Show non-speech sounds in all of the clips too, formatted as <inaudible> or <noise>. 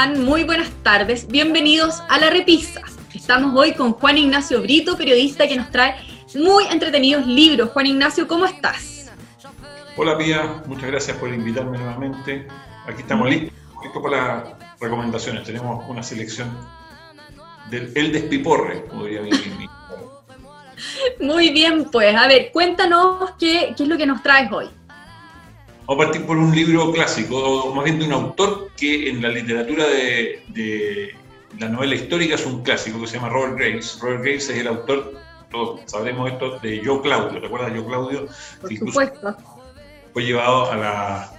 están? Muy buenas tardes. Bienvenidos a La Repisa. Estamos hoy con Juan Ignacio Brito, periodista que nos trae muy entretenidos libros. Juan Ignacio, ¿cómo estás? Hola Pía, muchas gracias por invitarme nuevamente. Aquí estamos listos, para las recomendaciones. Tenemos una selección del El Despiporre, podría decir. <laughs> Muy bien, pues, a ver, cuéntanos qué, qué es lo que nos traes hoy. Vamos a partir por un libro clásico, o más bien de un autor que en la literatura de, la novela histórica es un clásico que se llama Robert Graves. Robert Graves es el autor, todos sabremos esto, de Yo Claudio. ¿Recuerdas Yo Claudio? Por supuesto. Fue llevado a, la,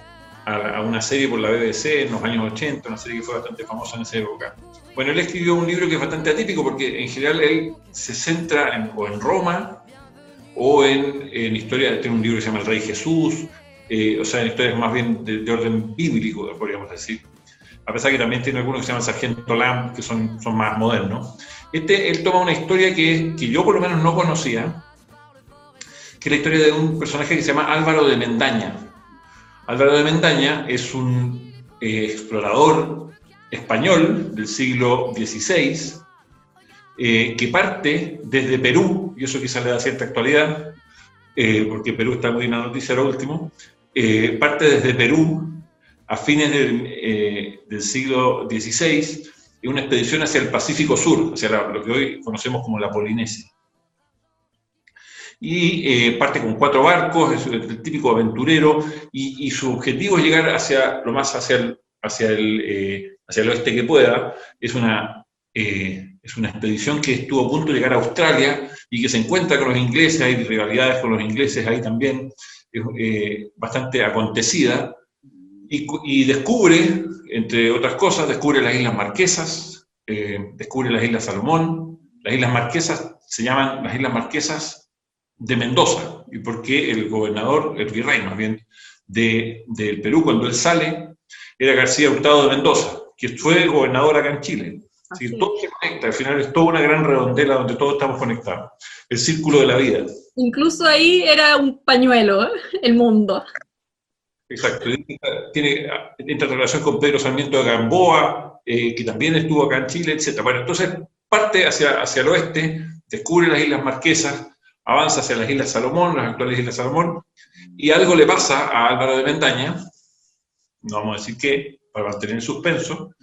a, una serie por la BBC en los años 80, una serie que fue bastante famosa en esa época. Bueno, él escribió un libro que es bastante atípico porque en general él se centra en, o en Roma o en, en historia, tiene un libro que se llama El Rey Jesús, eh, o sea, en historias más bien de, orden bíblico, podríamos decir. A pesar que también tiene algunos que se llaman Sargento Lamb, que son, son más modernos. Este, él toma una historia que, que yo por lo menos no conocía, que es la historia de un personaje que se llama Álvaro de Mendaña. Álvaro de Mendaña es un eh, explorador español del siglo XVI, eh, que parte desde Perú, y eso quizá le da cierta actualidad, porque Perú está muy en la noticia ahora último, eh, parte desde Perú a fines del, eh, siglo XVI en una expedición hacia el Pacífico Sur, hacia lo que hoy conocemos como la Polinesia. Y eh, parte con cuatro barcos, es el, típico aventurero, y, su objetivo es llegar hacia lo más hacia el, hacia el, hacia el oeste que pueda. Es una, es una expedición que estuvo a punto de llegar a Australia y que se encuentra con los ingleses, hay rivalidades con los ingleses ahí también, eh, bastante acontecida, y, descubre, entre otras cosas, descubre las Islas Marquesas, eh, descubre las Islas Salomón, las Islas Marquesas se llaman las Islas Marquesas de Mendoza, y porque el gobernador, el virrey más bien, del Perú, cuando él sale, era García Hurtado de Mendoza, que fue gobernador acá en Chile. Así todo se conecta, al final es toda una gran redondela donde todos estamos conectados. El círculo de la vida. Incluso ahí era un pañuelo, ¿eh? el mundo. Exacto. Tiene interrelación con Pedro Sarmiento de Gamboa, eh, que también estuvo acá en Chile, etc. Bueno, entonces parte hacia, hacia el oeste, descubre las Islas Marquesas, avanza hacia las Islas Salomón, las actuales Islas Salomón, y algo le pasa a Álvaro de Mendaña, no vamos a decir qué, para mantener el suspenso,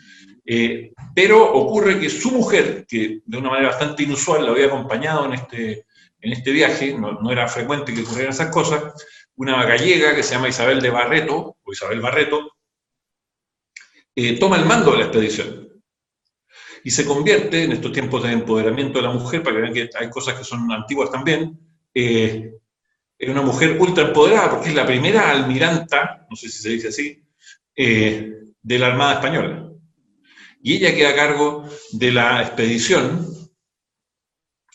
eh, pero ocurre que su mujer, que de una manera bastante inusual lo había acompañado en este, en este viaje, no, era frecuente que ocurrieran esas cosas, una gallega que se llama Isabel de Barreto, o Isabel Barreto, eh, toma el mando de la expedición y se convierte, en estos tiempos de empoderamiento de la mujer, para que vean que hay cosas que son antiguas también, eh, en una mujer ultra empoderada, porque es la primera almiranta, no sé si se dice así, de la Armada Española. Y ella queda a cargo de la expedición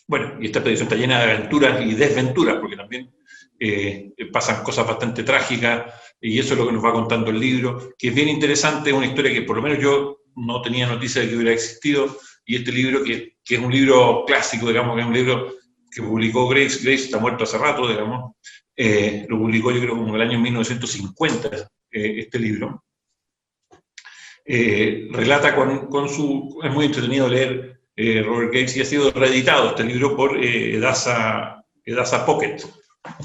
bueno, y esta expedición está llena de aventuras y desventuras, porque también eh, pasan cosas bastante trágicas, y eso es lo que nos va contando el libro, que es bien interesante, es una historia que por lo menos yo no tenía noticia de que hubiera existido, y este libro, que, es un libro clásico, digamos, que es un libro que publicó Grace, Grace está muerto hace rato, digamos, eh, lo publicó yo creo como en el año 1950, eh, este libro. Relata con, con, su... es muy entretenido leer eh, Robert Gates, y ha sido reeditado este libro por eh, Edasa, Pocket,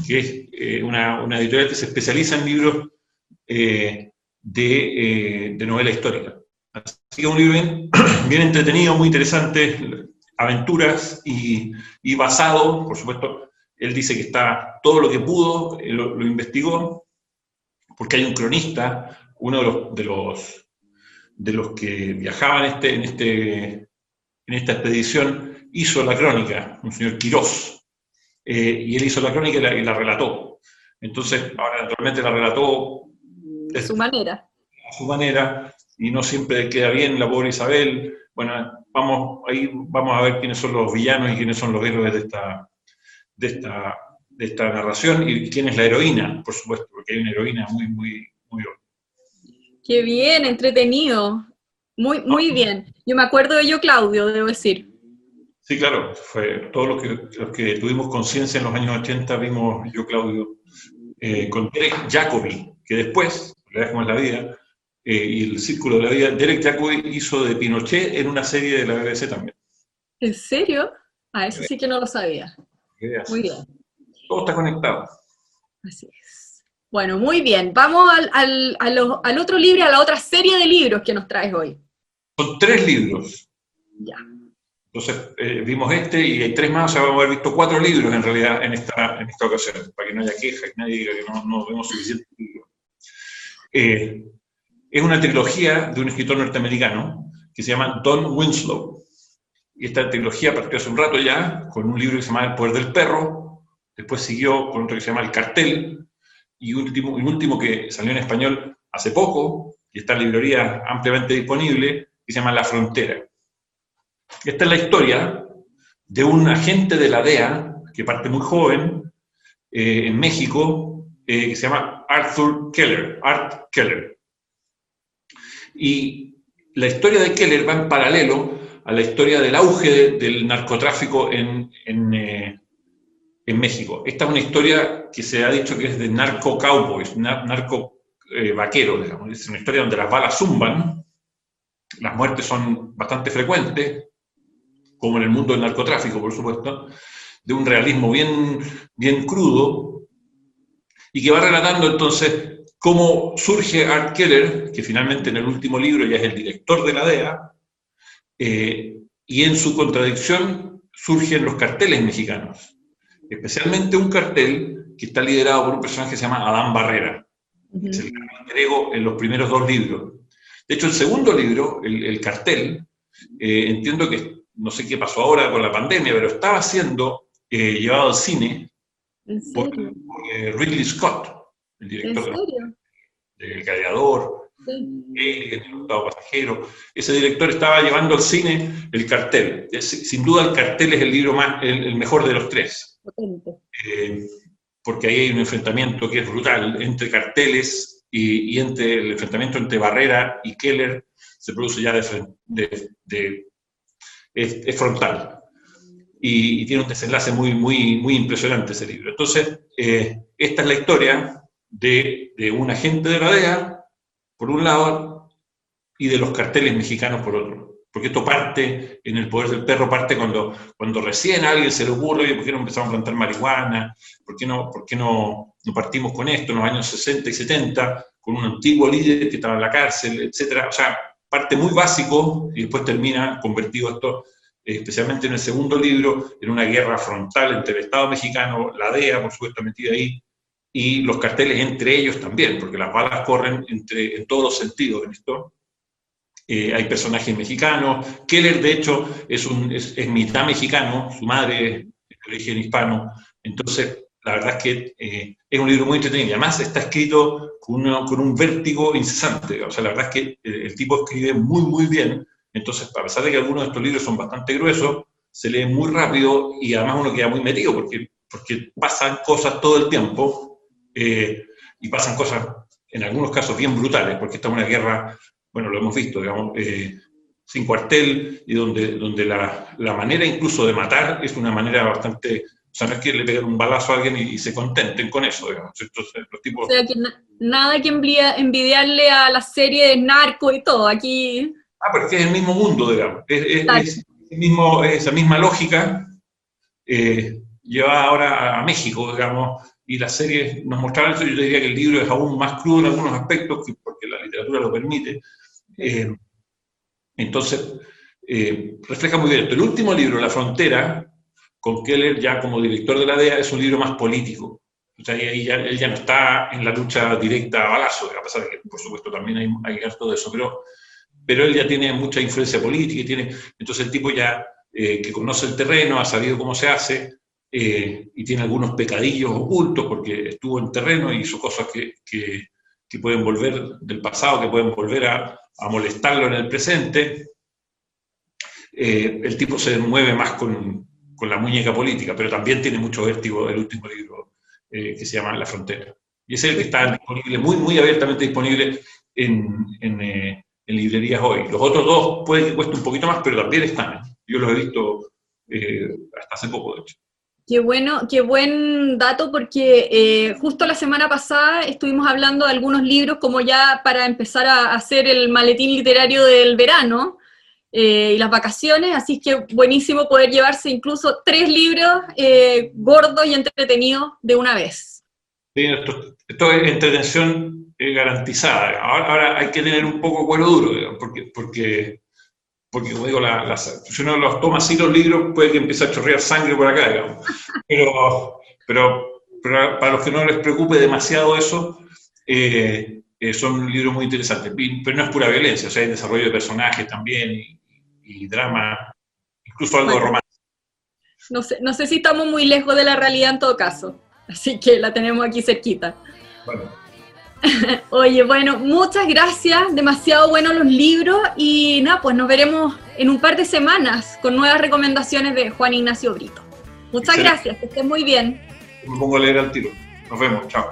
que es eh, una, editorial que se especializa en libros de, novela histórica. Así que un libro <clears throat> bien, entretenido, muy interesante, aventuras y, basado, por supuesto, él dice que está todo lo que pudo, lo, investigó, porque hay un cronista, uno de los, de los, de los que viajaban este, en este en esta expedición hizo la crónica, un señor Quirós, eh, y él hizo la crónica y la, relató. Entonces, ahora naturalmente la relató de su manera. A su manera, y no siempre queda bien la pobre Isabel. Bueno, vamos, ahí vamos a ver quiénes son los villanos y quiénes son los héroes de esta, de esta, de esta narración y quién es la heroína, por supuesto, porque hay una heroína muy, muy, muy... Qué bien, entretenido. Muy, muy bien. Yo me acuerdo de yo, Claudio, debo decir. Sí, claro, fue todos los que, los que tuvimos conciencia en los años 80 vimos yo, Claudio, eh, con Derek Jacobi, que después, la como es la vida, y el Círculo de la Vida. Derek Jacobi hizo de Pinochet en una serie de la BBC también. ¿En serio? Ah, eso sí que no lo sabía. Muy bien. Todo está conectado. Así es. Bueno, muy bien. Vamos al, al, otro libro, a la otra serie de libros que nos traes hoy. Son tres libros. Ya. Entonces, eh, vimos este y hay tres más, o sea, vamos a haber visto cuatro libros en realidad en esta, en esta ocasión, para que no haya queja y nadie diga que no, no vemos suficientes libros. Eh, es una trilogía de un escritor norteamericano que se llama Don Winslow. Y esta trilogía partió hace un rato ya con un libro que se llama El Poder del Perro, después siguió con otro que se llama El Cartel, y último, un último que salió en español hace poco, y está en librería ampliamente disponible, que se llama La Frontera. Esta es la historia de un agente de la DEA, que parte muy joven, eh, en México, eh, que se llama Arthur Keller, Art Keller. Y la historia de Keller va en paralelo a la historia del auge del narcotráfico en, eh, en, México. Esta es una historia que se ha dicho que es de narco cowboys, narco eh, digamos. Es una historia donde las balas zumban, las muertes son bastante frecuentes, como en el mundo del narcotráfico, por supuesto, de un realismo bien, bien crudo, y que va relatando entonces cómo surge Art Keller, que finalmente en el último libro ya es el director de la DEA, eh, y en su contradicción surgen los carteles mexicanos, especialmente un cartel que está liderado por un personaje que se llama Adán Barrera, que es el que en los primeros dos libros. De hecho, el segundo libro, el, cartel, eh, entiendo que, no sé qué pasó ahora con la pandemia, pero estaba siendo eh, llevado al cine por, Ridley Scott, el director del Gladiador, el octavo pasajero. Ese director estaba llevando al cine el cartel. sin duda el cartel es el libro más, el, mejor de los tres. Eh, porque ahí hay un enfrentamiento que es brutal entre carteles y, entre el enfrentamiento entre Barrera y Keller se produce ya de, es, frontal. Y, tiene un desenlace muy, muy, muy impresionante ese libro. Entonces, eh, esta es la historia de, de un agente de la DEA por un lado, y de los carteles mexicanos por otro. Porque esto parte, en el poder del perro, parte cuando, cuando recién a alguien se le ocurre, ¿por qué no empezamos a plantar marihuana? ¿Por qué, no, por qué no, no partimos con esto en los años 60 y 70, con un antiguo líder que estaba en la cárcel, etcétera? O sea, parte muy básico y después termina convertido esto, eh, especialmente en el segundo libro, en una guerra frontal entre el Estado mexicano, la DEA, por supuesto, metida ahí, y los carteles entre ellos también, porque las balas corren entre, en todos los sentidos en esto. Eh, hay personajes mexicanos. Keller, de hecho, es, mitad mexicano, su madre es de origen hispano. Entonces, la verdad es que eh, es un libro muy entretenido. Además, está escrito con, un vértigo incesante. O sea, la verdad es que el, el tipo escribe muy, muy bien. Entonces, a pesar de que algunos de estos libros son bastante gruesos, se lee muy rápido y además uno queda muy metido porque, pasan cosas todo el tiempo eh, y pasan cosas, en algunos casos, bien brutales, porque esta es una guerra, bueno, lo hemos visto, digamos, eh, sin cuartel, y donde, donde la, la, manera incluso de matar es una manera bastante... O sea, no es que le peguen un balazo a alguien y, se contenten con eso, digamos. los tipos... O sea, que nada que envidiarle a la serie de narco y todo, aquí... Ah, porque es el mismo mundo, digamos. Es, es, mismo, esa misma lógica eh, lleva ahora a México, digamos, y las series nos mostraban eso, yo diría que el libro es aún más crudo en algunos aspectos, la literatura lo permite. Eh, entonces, eh, refleja muy bien esto. El último libro, La Frontera, con Keller ya como director de la DEA, es un libro más político. O sea, ahí ya, él ya no está en la lucha directa a balazo, a pesar de que, por supuesto, también hay, hay harto de eso, pero, pero él ya tiene mucha influencia política y tiene, entonces el tipo ya eh, que conoce el terreno, ha sabido cómo se hace, eh, y tiene algunos pecadillos ocultos porque estuvo en terreno y hizo cosas que, que, pueden volver del pasado, que pueden volver a, a molestarlo en el presente. Eh, el tipo se mueve más con, con, la muñeca política, pero también tiene mucho vértigo el último libro eh, que se llama La Frontera. Y es el que está disponible, muy, muy abiertamente disponible en, en, en librerías hoy. Los otros dos pueden que cueste un poquito más, pero también están. Yo los he visto hasta hace poco, de hecho. Qué bueno, qué buen dato porque eh, justo la semana pasada estuvimos hablando de algunos libros como ya para empezar a hacer el maletín literario del verano eh, y las vacaciones, así que buenísimo poder llevarse incluso tres libros eh, gordos y entretenidos de una vez. Sí, esto, es entretención garantizada. Ahora, hay que tener un poco cuero duro, porque, porque porque como digo, si uno los toma así los libros, puede que empiece a chorrear sangre por acá, digamos. Pero, pero, pero para los que no les preocupe demasiado eso, eh, eh, son libros muy interesantes. Pero no es pura violencia, o sea, hay desarrollo de personajes también y, drama, incluso algo de romance. No sé, no sé si estamos muy lejos de la realidad en todo caso, así que la tenemos aquí cerquita. Bueno. <laughs> Oye, bueno, muchas gracias, demasiado buenos los libros y nada, pues nos veremos en un par de semanas con nuevas recomendaciones de Juan Ignacio Brito. Muchas gracias, que estén muy bien. Me pongo a leer al tiro. Nos vemos, chao.